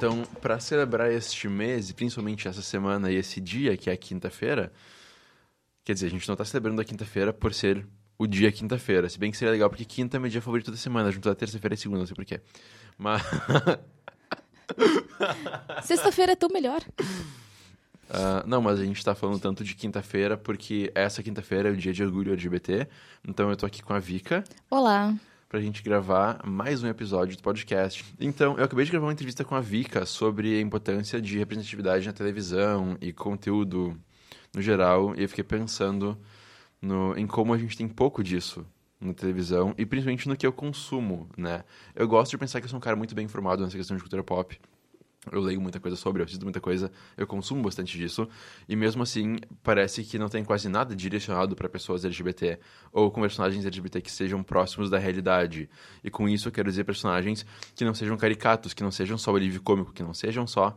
Então, para celebrar este mês, e principalmente essa semana e esse dia, que é a quinta-feira, quer dizer, a gente não está celebrando a quinta-feira por ser o dia quinta-feira, se bem que seria legal, porque quinta é meu dia favorito da semana, junto da terça-feira e segunda, não sei porquê. Mas. Sexta-feira é tão melhor. Uh, não, mas a gente tá falando tanto de quinta-feira porque essa quinta-feira é o dia de orgulho LGBT. Então eu tô aqui com a Vika. Olá. Pra gente gravar mais um episódio do podcast. Então, eu acabei de gravar uma entrevista com a Vika sobre a importância de representatividade na televisão e conteúdo no geral. E eu fiquei pensando no, em como a gente tem pouco disso na televisão e principalmente no que eu consumo, né? Eu gosto de pensar que eu sou um cara muito bem informado nessa questão de cultura pop eu leio muita coisa sobre, eu assisto muita coisa, eu consumo bastante disso, e mesmo assim parece que não tem quase nada direcionado para pessoas LGBT ou com personagens LGBT que sejam próximos da realidade. E com isso eu quero dizer personagens que não sejam caricatos, que não sejam só alívio cômico, que não sejam só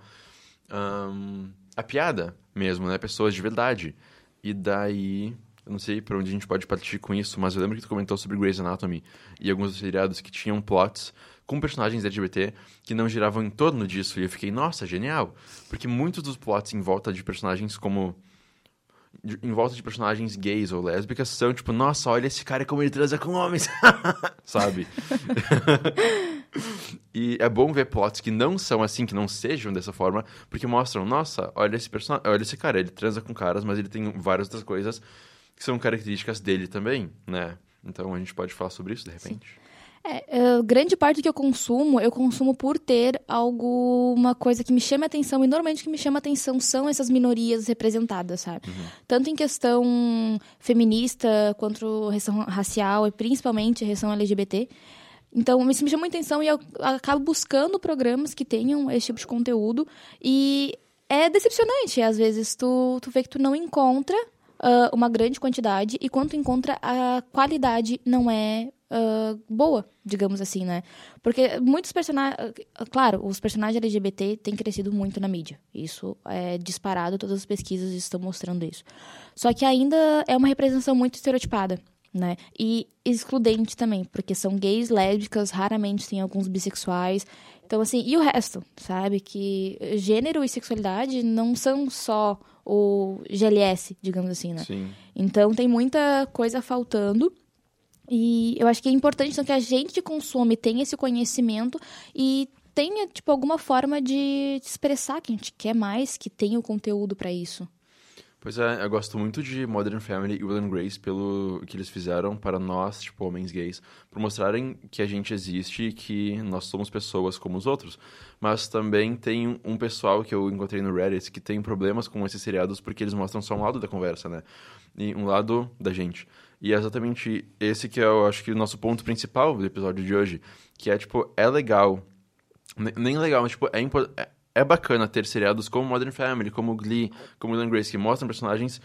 um, a piada mesmo, né? Pessoas de verdade. E daí eu não sei para onde a gente pode partir com isso, mas eu lembro que tu comentou sobre Grey's Anatomy e alguns dos seriados que tinham plots com personagens LGBT que não giravam em torno disso. E eu fiquei, nossa, genial! Porque muitos dos plots em volta de personagens como. De, em volta de personagens gays ou lésbicas são tipo, nossa, olha esse cara como ele transa com homens, sabe? e é bom ver plots que não são assim, que não sejam dessa forma, porque mostram, nossa, olha esse personagem, olha esse cara, ele transa com caras, mas ele tem várias outras coisas que são características dele também, né? Então a gente pode falar sobre isso de repente. Sim. É, uh, grande parte do que eu consumo, eu consumo por ter alguma coisa que me chama atenção. E normalmente o que me chama atenção são essas minorias representadas, sabe? Uhum. Tanto em questão feminista, quanto racial, e principalmente a questão LGBT. Então, isso me chama muita atenção e eu acabo buscando programas que tenham esse tipo de conteúdo. E é decepcionante, às vezes, tu, tu vê que tu não encontra uh, uma grande quantidade e quando tu encontra, a qualidade não é uh, boa, digamos assim, né? Porque muitos personagens. Claro, os personagens LGBT têm crescido muito na mídia. Isso é disparado, todas as pesquisas estão mostrando isso. Só que ainda é uma representação muito estereotipada. Né? E excludente também, porque são gays, lésbicas, raramente tem alguns bissexuais. Então, assim, e o resto, sabe? Que gênero e sexualidade não são só o GLS, digamos assim, né? Sim. Então, tem muita coisa faltando. E eu acho que é importante então, que a gente consome tenha esse conhecimento e tenha, tipo, alguma forma de expressar que a gente quer mais, que tenha o conteúdo para isso. Pois é, eu gosto muito de Modern Family e Will and Grace pelo que eles fizeram para nós, tipo, homens gays, por mostrarem que a gente existe e que nós somos pessoas como os outros. Mas também tem um pessoal que eu encontrei no Reddit que tem problemas com esses seriados porque eles mostram só um lado da conversa, né? E um lado da gente. E é exatamente esse que é, eu acho que, o nosso ponto principal do episódio de hoje. Que é, tipo, é legal. Nem legal, mas, tipo, é, é, é bacana ter seriados como Modern Family, como Glee, como Will Grace, que mostram personagens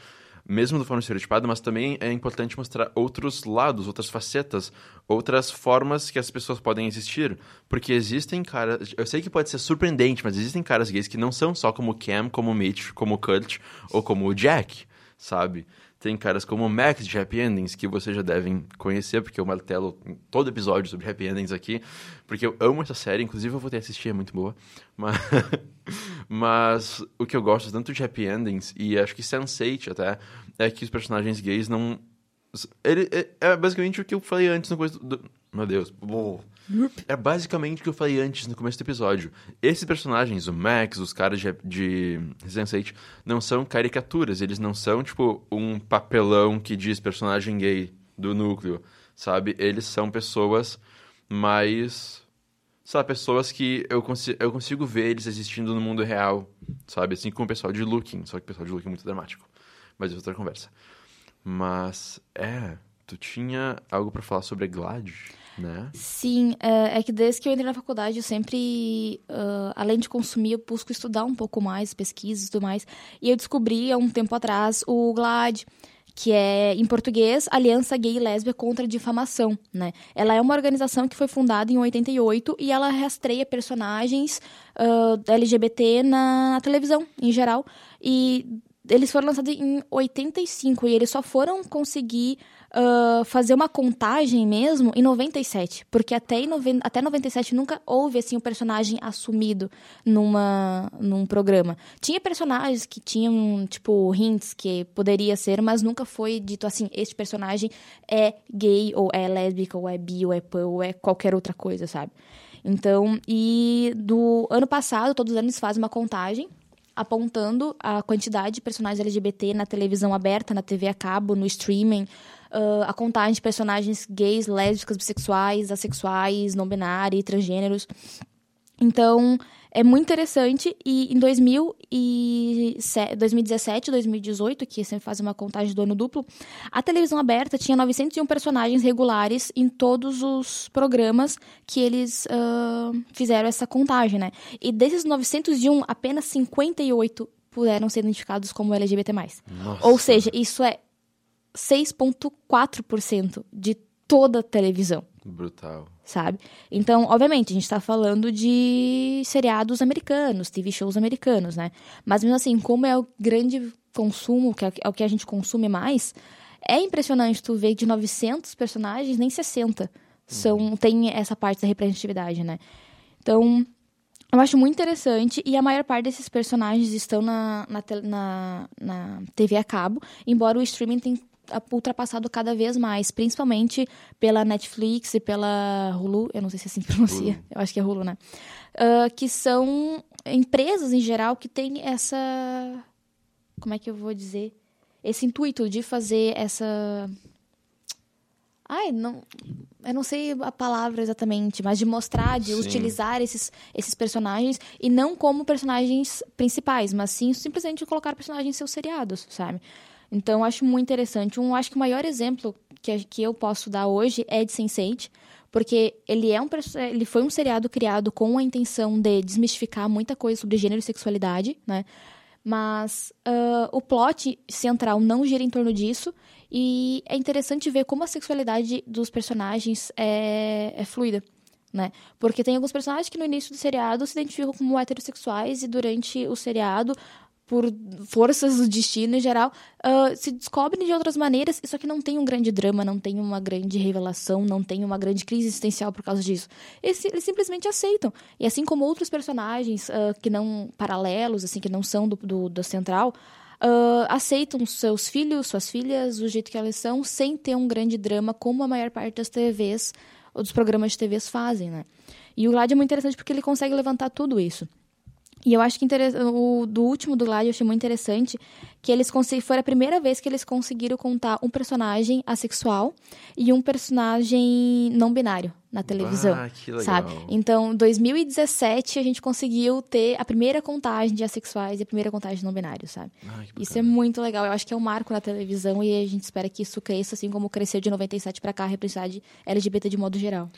mesmo de forma estereotipada, mas também é importante mostrar outros lados, outras facetas, outras formas que as pessoas podem existir. Porque existem caras. Eu sei que pode ser surpreendente, mas existem caras gays que não são só como Cam, como Mitch, como Kurt ou como Jack, sabe? Tem caras como Max de Happy Endings, que vocês já devem conhecer, porque eu martelo todo episódio sobre Happy Endings aqui, porque eu amo essa série, inclusive eu vou ter assistir, é muito boa. Mas, mas o que eu gosto tanto de Happy Endings, e acho que Sense8 até, é que os personagens gays não. Ele, é, é basicamente o que eu falei antes no coisa do. Meu Deus. É basicamente o que eu falei antes no começo do episódio. Esses personagens, o Max, os caras de, de Sense8, não são caricaturas. Eles não são, tipo, um papelão que diz personagem gay do núcleo, sabe? Eles são pessoas mais. Sabe, pessoas que eu, consi eu consigo ver eles existindo no mundo real, sabe? Assim como o pessoal de Looking. Só que o pessoal de Looking é muito dramático. Mas é outra conversa. Mas, é. Tu tinha algo para falar sobre a Glad? Né? Sim, é, é que desde que eu entrei na faculdade, eu sempre, uh, além de consumir, eu busco estudar um pouco mais, pesquisas e tudo mais. E eu descobri, há um tempo atrás, o GLAD, que é, em português, Aliança Gay e Lésbica contra a Difamação, né? Ela é uma organização que foi fundada em 88 e ela rastreia personagens uh, LGBT na, na televisão, em geral. E eles foram lançados em 85 e eles só foram conseguir uh, fazer uma contagem mesmo em 97. Porque até, em até 97 nunca houve assim, um personagem assumido numa, num programa. Tinha personagens que tinham, tipo, hints que poderia ser, mas nunca foi dito assim: este personagem é gay, ou é lésbica, ou é bi, ou é pan, ou é qualquer outra coisa, sabe? Então, e do ano passado, todos os anos fazem uma contagem apontando a quantidade de personagens LGBT na televisão aberta, na TV a cabo, no streaming, uh, a contagem de personagens gays, lésbicas, bissexuais, assexuais, não binários, transgêneros. Então, é muito interessante. E em 2017, 2018, que sempre faz uma contagem do ano duplo, a televisão aberta tinha 901 personagens regulares em todos os programas que eles uh, fizeram essa contagem, né? E desses 901, apenas 58 puderam ser identificados como LGBT+. Nossa. Ou seja, isso é 6,4% de toda a televisão. Brutal. Sabe? Então, obviamente, a gente está falando de seriados americanos, TV shows americanos, né? Mas mesmo assim, como é o grande consumo, que é, é o que a gente consome mais, é impressionante tu ver de 900 personagens, nem 60 são, uhum. tem essa parte da representatividade, né? Então, eu acho muito interessante e a maior parte desses personagens estão na, na, na, na TV a cabo, embora o streaming tenha ultrapassado cada vez mais, principalmente pela Netflix e pela Hulu, eu não sei se é assim pronuncia, Hulu. eu acho que é Hulu, né? Uh, que são empresas em geral que têm essa. Como é que eu vou dizer? Esse intuito de fazer essa. Ai, não, eu não sei a palavra exatamente, mas de mostrar, de sim. utilizar esses, esses personagens e não como personagens principais, mas sim simplesmente colocar personagens em seus seriados, sabe? Então, eu acho muito interessante. Um, acho que o maior exemplo que, que eu posso dar hoje é de Sense8, porque ele, é um, ele foi um seriado criado com a intenção de desmistificar muita coisa sobre gênero e sexualidade, né? Mas uh, o plot central não gira em torno disso. E é interessante ver como a sexualidade dos personagens é, é fluida. Né? Porque tem alguns personagens que no início do seriado se identificam como heterossexuais e durante o seriado por forças do destino em geral, uh, se descobrem de outras maneiras, só que não tem um grande drama, não tem uma grande revelação, não tem uma grande crise existencial por causa disso. Eles, eles simplesmente aceitam. E assim como outros personagens uh, que não paralelos, assim, que não são do, do, do central, uh, aceitam seus filhos, suas filhas, do jeito que elas são, sem ter um grande drama, como a maior parte das TVs, ou dos programas de TVs fazem, né? E o Glad é muito interessante porque ele consegue levantar tudo isso. E eu acho que o do último do Glad eu achei muito interessante que eles foi a primeira vez que eles conseguiram contar um personagem assexual e um personagem não binário na televisão, ah, que legal. sabe? Então, 2017 a gente conseguiu ter a primeira contagem de assexuais e a primeira contagem de não binários, sabe? Ah, isso é muito legal. Eu acho que é um marco na televisão e a gente espera que isso cresça assim como cresceu de 97 para cá a representatividade LGBT de modo geral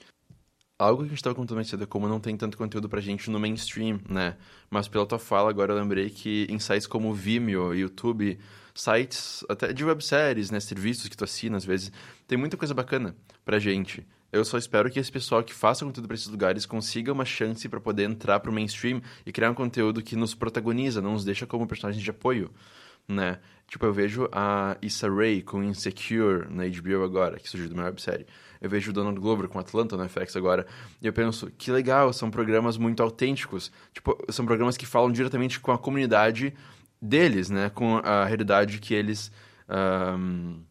algo que a gente estava contando mais cedo é como não tem tanto conteúdo pra gente no mainstream, né? Mas pela tua fala agora eu lembrei que em sites como Vimeo, YouTube, sites até de webséries, né, serviços que tu assina às vezes, tem muita coisa bacana pra gente. Eu só espero que esse pessoal que faça conteúdo para esses lugares consiga uma chance para poder entrar pro mainstream e criar um conteúdo que nos protagoniza, não nos deixa como personagens de apoio, né? Tipo, eu vejo a Issa Rae com Insecure na HBO agora, que surgiu de uma websérie. Eu vejo o Donald Glover com Atlanta no FX agora. E eu penso, que legal, são programas muito autênticos. Tipo, são programas que falam diretamente com a comunidade deles, né? Com a realidade que eles. Um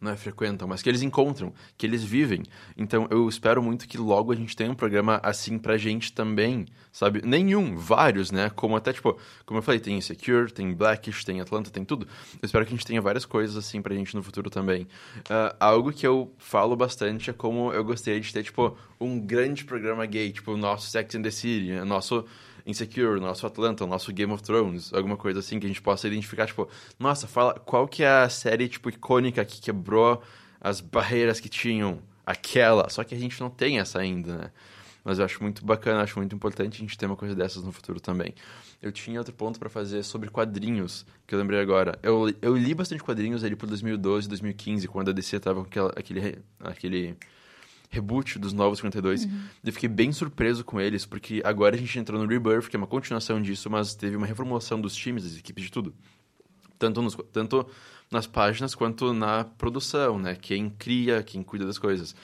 não é frequentam, mas que eles encontram, que eles vivem. Então eu espero muito que logo a gente tenha um programa assim pra gente também, sabe? Nenhum, vários, né? Como até, tipo, como eu falei, tem Insecure, tem Blackish, tem Atlanta, tem tudo. Eu espero que a gente tenha várias coisas assim pra gente no futuro também. Uh, algo que eu falo bastante é como eu gostaria de ter, tipo, um grande programa gay, tipo, o nosso Sex and the City, nosso Insecure, nosso Atlanta, nosso Game of Thrones, alguma coisa assim que a gente possa identificar, tipo, nossa, fala qual que é a série, tipo, icônica que quebrou as barreiras que tinham aquela. Só que a gente não tem essa ainda, né? Mas eu acho muito bacana, acho muito importante a gente ter uma coisa dessas no futuro também. Eu tinha outro ponto para fazer sobre quadrinhos, que eu lembrei agora. Eu, eu li bastante quadrinhos ali por 2012, 2015, quando a DC tava com aquela, aquele, aquele reboot dos Novos 52. Uhum. Eu fiquei bem surpreso com eles, porque agora a gente entrou no Rebirth, que é uma continuação disso, mas teve uma reformulação dos times, das equipes de tudo. Tanto, nos, tanto nas páginas quanto na produção, né? Quem cria, quem cuida das coisas.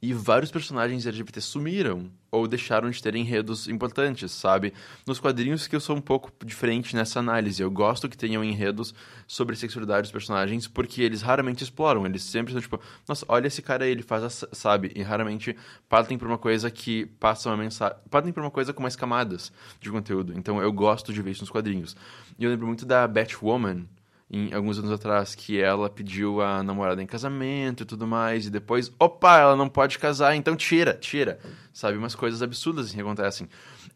E vários personagens LGBT sumiram ou deixaram de ter enredos importantes, sabe? Nos quadrinhos que eu sou um pouco diferente nessa análise. Eu gosto que tenham enredos sobre sexualidade dos personagens, porque eles raramente exploram. Eles sempre são tipo, nossa, olha esse cara aí, ele faz, a, sabe? E raramente partem por uma coisa que passa uma mensagem. Partem por uma coisa com mais camadas de conteúdo. Então eu gosto de ver isso nos quadrinhos. E eu lembro muito da Batwoman, em alguns anos atrás, que ela pediu a namorada em casamento e tudo mais, e depois, opa, ela não pode casar, então tira, tira. Sabe, umas coisas absurdas assim que acontecem.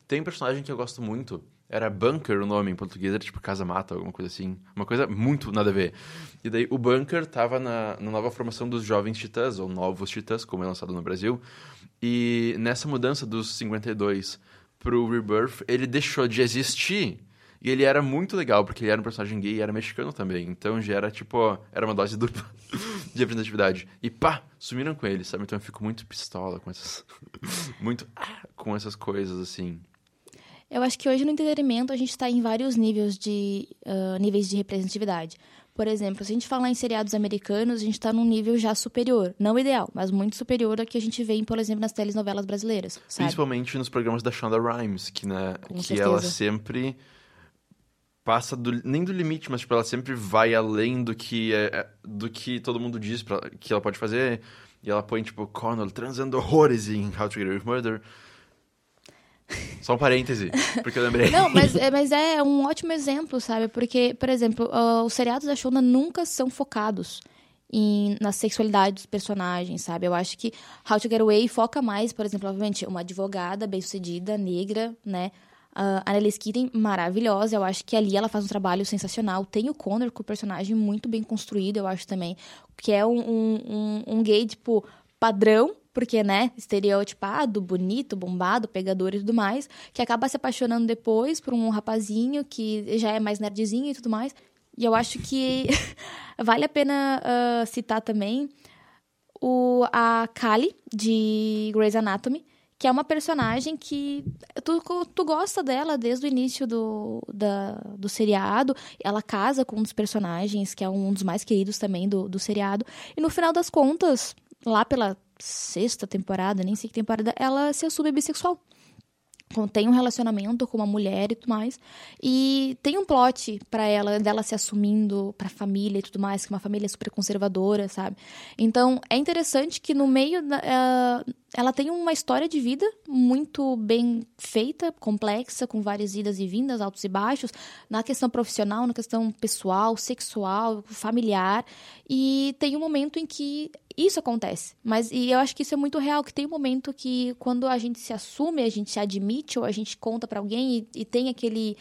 Tem um personagem que eu gosto muito, era Bunker o nome em português, era tipo Casa Mata, alguma coisa assim. Uma coisa muito nada a ver. E daí o Bunker tava na, na nova formação dos Jovens Titãs, ou Novos Titãs, como é lançado no Brasil. E nessa mudança dos 52 pro Rebirth, ele deixou de existir e ele era muito legal, porque ele era um personagem gay e era mexicano também. Então já era tipo, era uma dose dupla de representatividade. E pá, sumiram com ele, sabe? Então eu fico muito pistola com essas. muito ah, com essas coisas, assim. Eu acho que hoje no entretenimento a gente está em vários níveis de, uh, níveis de representatividade. Por exemplo, se a gente falar em seriados americanos, a gente está num nível já superior. Não ideal, mas muito superior ao que a gente vê, por exemplo, nas telenovelas brasileiras. Sabe? Principalmente nos programas da Shonda Rhimes, que, né, que ela sempre passa do, nem do limite, mas tipo, ela sempre vai além do que é, é, do que todo mundo diz pra, que ela pode fazer. E ela põe, tipo, Connell transando horrores em How to Get Away with Murder. Só um parêntese, porque eu lembrei. Não, mas, é, mas é um ótimo exemplo, sabe? Porque, por exemplo, uh, os seriados da Shonda nunca são focados em, na sexualidade dos personagens, sabe? Eu acho que How to Get Away foca mais, por exemplo, obviamente, uma advogada bem-sucedida, negra, né? Uh, a Annalise Keating, maravilhosa. Eu acho que ali ela faz um trabalho sensacional. Tem o Connor com o personagem muito bem construído, eu acho também. Que é um, um, um gay, tipo, padrão, porque, né, estereotipado, bonito, bombado, pegador e tudo mais, que acaba se apaixonando depois por um rapazinho que já é mais nerdzinho e tudo mais. E eu acho que vale a pena uh, citar também o, a Kali, de Grey's Anatomy, que é uma personagem que tu, tu gosta dela desde o início do, da, do seriado. Ela casa com um dos personagens, que é um dos mais queridos também do, do seriado. E no final das contas, lá pela sexta temporada, nem sei que temporada, ela se assume bissexual tem um relacionamento com uma mulher e tudo mais. E tem um plot para ela, dela se assumindo pra família e tudo mais, que é uma família super conservadora, sabe? Então, é interessante que no meio da, uh, ela tem uma história de vida muito bem feita, complexa, com várias idas e vindas, altos e baixos, na questão profissional, na questão pessoal, sexual, familiar. E tem um momento em que isso acontece. Mas e eu acho que isso é muito real, que tem um momento que quando a gente se assume, a gente se admite ou a gente conta para alguém e, e, tem aquele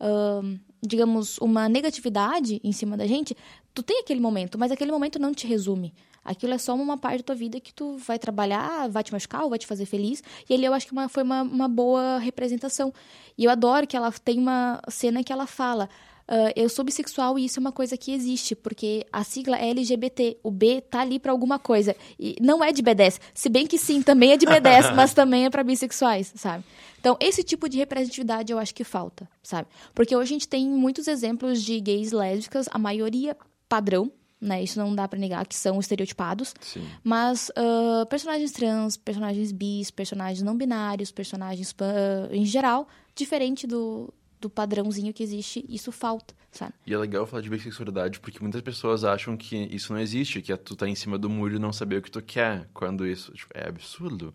uh, digamos, uma negatividade em cima da gente, tu tem aquele momento, mas aquele momento não te resume. Aquilo é só uma parte da tua vida que tu vai trabalhar, vai te machucar ou vai te fazer feliz. E ali eu acho que uma, foi uma, uma boa representação. E eu adoro que ela tem uma cena que ela fala: Uh, eu sou bissexual e isso é uma coisa que existe, porque a sigla é LGBT. O B tá ali para alguma coisa. E não é de B10. Se bem que sim, também é de B10, mas também é para bissexuais, sabe? Então, esse tipo de representatividade eu acho que falta, sabe? Porque hoje a gente tem muitos exemplos de gays lésbicas, a maioria padrão, né? Isso não dá para negar que são estereotipados. Sim. Mas uh, personagens trans, personagens bis, personagens não binários, personagens uh, em geral, diferente do, do padrãozinho que existe, isso falta, sabe? E é legal falar de bissexualidade porque muitas pessoas acham que isso não existe, que é tu tá em cima do muro e não saber o que tu quer, quando isso tipo, é absurdo.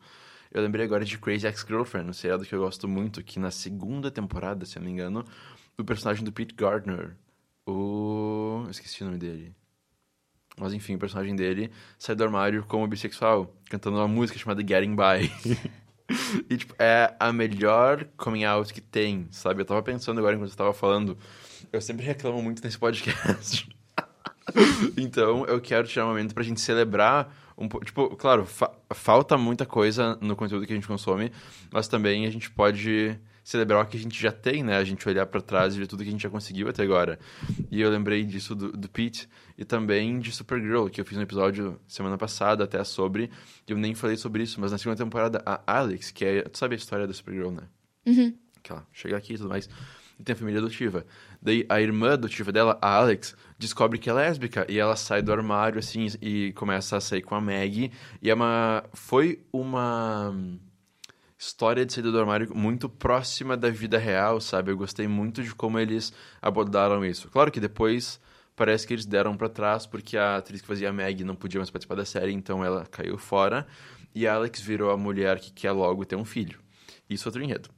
Eu lembrei agora de Crazy Ex-Girlfriend, um seriado que eu gosto muito, que na segunda temporada, se eu não me engano, o personagem do Pete Gardner, o... Eu esqueci o nome dele. Mas enfim, o personagem dele sai do armário como bissexual, cantando uma música chamada Getting By. e, tipo, é a melhor coming out que tem, sabe? Eu tava pensando agora enquanto você tava falando. Eu sempre reclamo muito nesse podcast. então, eu quero tirar um momento pra gente celebrar um pouco. Tipo, claro, fa falta muita coisa no conteúdo que a gente consome, mas também a gente pode celebrar o que a gente já tem, né? A gente olhar para trás e ver tudo que a gente já conseguiu até agora. E eu lembrei disso do, do Pete e também de Supergirl, que eu fiz um episódio semana passada até sobre. Eu nem falei sobre isso, mas na segunda temporada, a Alex, que é. Tu sabe a história da Supergirl, né? Uhum. Que ela chega aqui e tudo mais. E tem a família adotiva. Daí a irmã adotiva dela, a Alex, descobre que é lésbica e ela sai do armário assim e começa a sair com a Maggie. E é uma. Foi uma história de saída do armário muito próxima da vida real, sabe? Eu gostei muito de como eles abordaram isso. Claro que depois parece que eles deram para trás porque a atriz que fazia a Maggie não podia mais participar da série, então ela caiu fora e a Alex virou a mulher que quer logo ter um filho. Isso é outro enredo.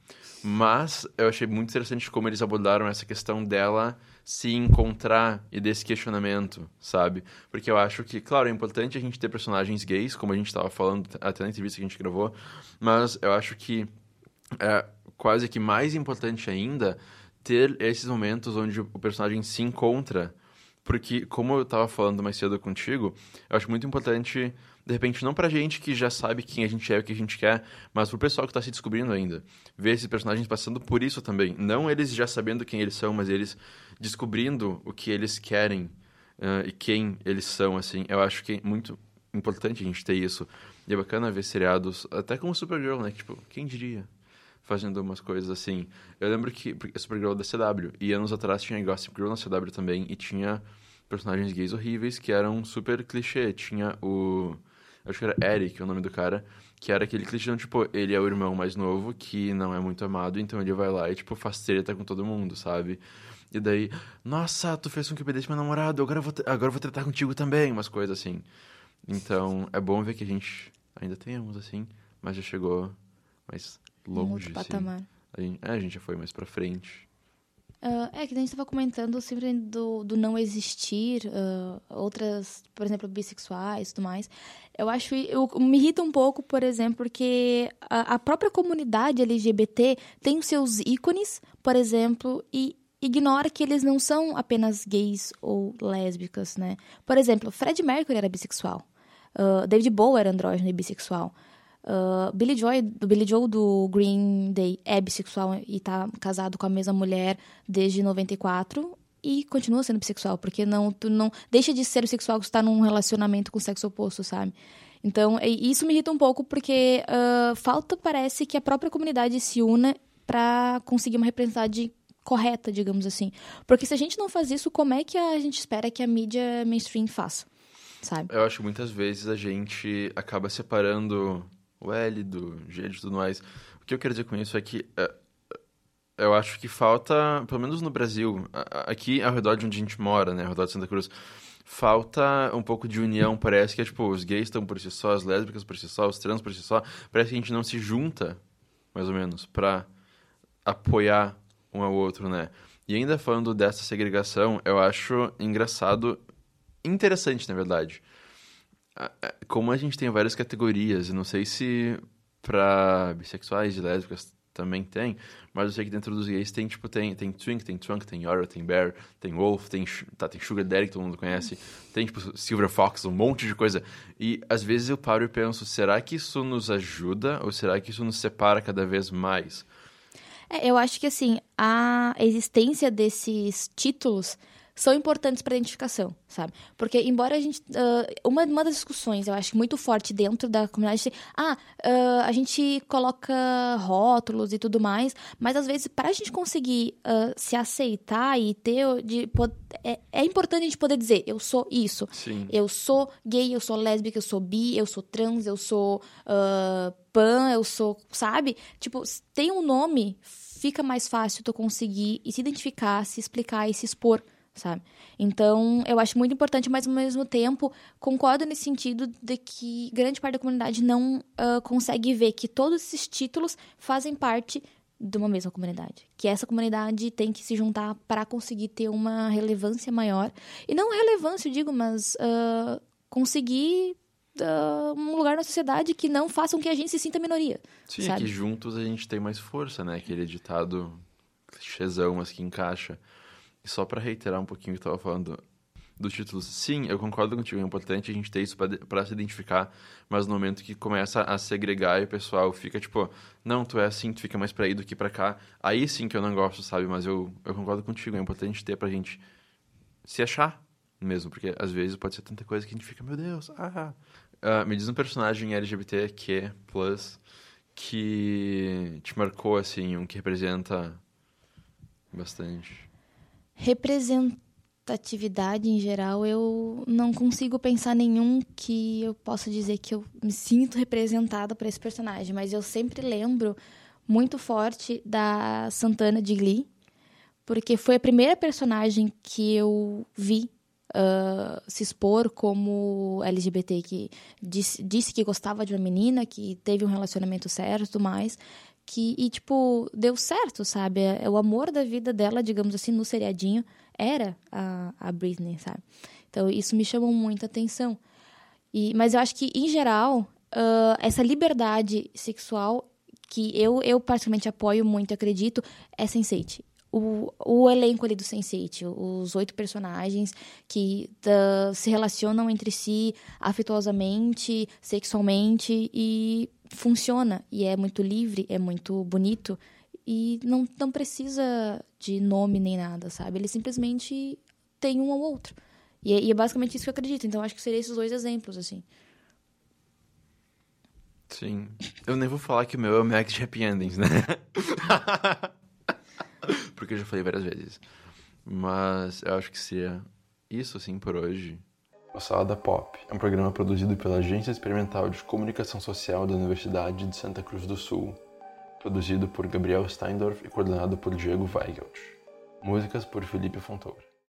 Mas eu achei muito interessante como eles abordaram essa questão dela se encontrar e desse questionamento, sabe? Porque eu acho que, claro, é importante a gente ter personagens gays, como a gente estava falando até na entrevista que a gente gravou, mas eu acho que é quase que mais importante ainda ter esses momentos onde o personagem se encontra. Porque, como eu estava falando mais cedo contigo, eu acho muito importante de repente, não pra gente que já sabe quem a gente é e o que a gente quer, mas pro pessoal que tá se descobrindo ainda. Ver esses personagens passando por isso também. Não eles já sabendo quem eles são, mas eles descobrindo o que eles querem uh, e quem eles são, assim. Eu acho que é muito importante a gente ter isso. E é bacana ver seriados, até como Supergirl, né? Tipo, quem diria? Fazendo umas coisas assim. Eu lembro que Supergirl é da CW, e anos atrás tinha Gossip Girl na CW também, e tinha personagens gays horríveis que eram super clichê. Tinha o acho que era Eric o nome do cara, que era aquele clichê, tipo, ele é o irmão mais novo, que não é muito amado, então ele vai lá e, tipo, faz treta com todo mundo, sabe? E daí, nossa, tu fez com que eu perdesse meu namorado, agora eu vou, agora eu vou tratar contigo também, umas coisas assim. Então, é bom ver que a gente ainda temos, assim, mas já chegou mais longe, um outro assim. patamar. A gente, é, a gente já foi mais pra frente. Uh, é que a gente estava comentando sempre do, do não existir, uh, outras, por exemplo, bissexuais e tudo mais. Eu acho, eu, me irrita um pouco, por exemplo, porque a, a própria comunidade LGBT tem os seus ícones, por exemplo, e ignora que eles não são apenas gays ou lésbicas, né? Por exemplo, Fred Mercury era bissexual, uh, David Bowie era andrógeno e bissexual. Uh, Billy Joy, do Billy Joe do Green Day é bissexual e tá casado com a mesma mulher desde 94 e continua sendo bissexual, porque não tu não deixa de ser bissexual se está num relacionamento com o sexo oposto, sabe? Então, isso me irrita um pouco porque uh, falta parece que a própria comunidade se una para conseguir uma representatividade correta, digamos assim. Porque se a gente não faz isso, como é que a gente espera que a mídia mainstream faça? Sabe? Eu acho que muitas vezes a gente acaba separando o L, do G, de tudo mais. O que eu quero dizer com isso é que é, eu acho que falta, pelo menos no Brasil, aqui ao redor de onde a gente mora, né, ao redor de Santa Cruz, falta um pouco de união, parece que é tipo, os gays estão por si só, as lésbicas por si só, os trans por si só, parece que a gente não se junta, mais ou menos, pra apoiar um ao outro, né? E ainda falando dessa segregação, eu acho engraçado, interessante, na verdade, como a gente tem várias categorias, não sei se para bissexuais e lésbicas também tem, mas eu sei que dentro dos gays tem, tipo, tem, tem Twink, tem Trunk, tem Yara, tem Bear, tem Wolf, tem, tá, tem Sugar Daddy, que todo mundo conhece, tem, tipo, Silver Fox, um monte de coisa. E, às vezes, eu paro e penso, será que isso nos ajuda ou será que isso nos separa cada vez mais? É, eu acho que, assim, a existência desses títulos são importantes para identificação, sabe? Porque, embora a gente. Uh, uma, uma das discussões, eu acho, muito forte dentro da comunidade, ah, uh, a gente coloca rótulos e tudo mais, mas às vezes, para a gente conseguir uh, se aceitar e ter. De, é, é, importante a gente poder dizer, eu sou isso. Sim. Eu sou gay, eu sou lésbica, eu sou bi, eu sou trans, eu sou pan, eu sou. Sabe? Tipo, tem um nome, fica mais fácil tu conseguir e se identificar, se explicar e se expor sabe? Então, eu acho muito importante, mas ao mesmo tempo, concordo nesse sentido de que grande parte da comunidade não uh, consegue ver que todos esses títulos fazem parte de uma mesma comunidade. Que essa comunidade tem que se juntar para conseguir ter uma relevância maior. E não relevância, eu digo, mas uh, conseguir uh, um lugar na sociedade que não faça com que a gente se sinta minoria. Sim, sabe? é que juntos a gente tem mais força, né? Aquele ditado clichêzão, mas que encaixa. E só para reiterar um pouquinho o que eu tava falando dos títulos. Sim, eu concordo contigo, é importante a gente ter isso para se identificar, mas no momento que começa a segregar e o pessoal fica tipo, não, tu é assim, tu fica mais pra aí do que pra cá, aí sim que eu não gosto, sabe? Mas eu, eu concordo contigo, é importante ter pra gente se achar mesmo, porque às vezes pode ser tanta coisa que a gente fica, meu Deus, ah. Uh, me diz um personagem LGBTQ+, que te marcou, assim, um que representa bastante. Representatividade em geral, eu não consigo pensar nenhum que eu possa dizer que eu me sinto representada por esse personagem, mas eu sempre lembro muito forte da Santana de Glee, porque foi a primeira personagem que eu vi uh, se expor como LGBT, que disse, disse, que gostava de uma menina, que teve um relacionamento certo e tudo mais. Que, e, tipo, deu certo, sabe? É, é, o amor da vida dela, digamos assim, no seriadinho, era a, a Britney, sabe? Então, isso me chamou muita atenção. E, mas eu acho que, em geral, uh, essa liberdade sexual que eu, eu particularmente apoio muito, acredito, é Sense8 o, o elenco ali do Sense8, os oito personagens que uh, se relacionam entre si afetuosamente, sexualmente e funciona. E é muito livre, é muito bonito e não, não precisa de nome nem nada, sabe? Ele simplesmente tem um ou outro. E é, e é basicamente isso que eu acredito. Então acho que seriam esses dois exemplos, assim. Sim. Eu nem vou falar que o meu é o Max de Happy Endings, né? porque eu já falei várias vezes. Mas eu acho que seria isso, assim, por hoje. O Salada Pop é um programa produzido pela Agência Experimental de Comunicação Social da Universidade de Santa Cruz do Sul, produzido por Gabriel Steindorf e coordenado por Diego Weigelt. Músicas por Felipe Fontoura.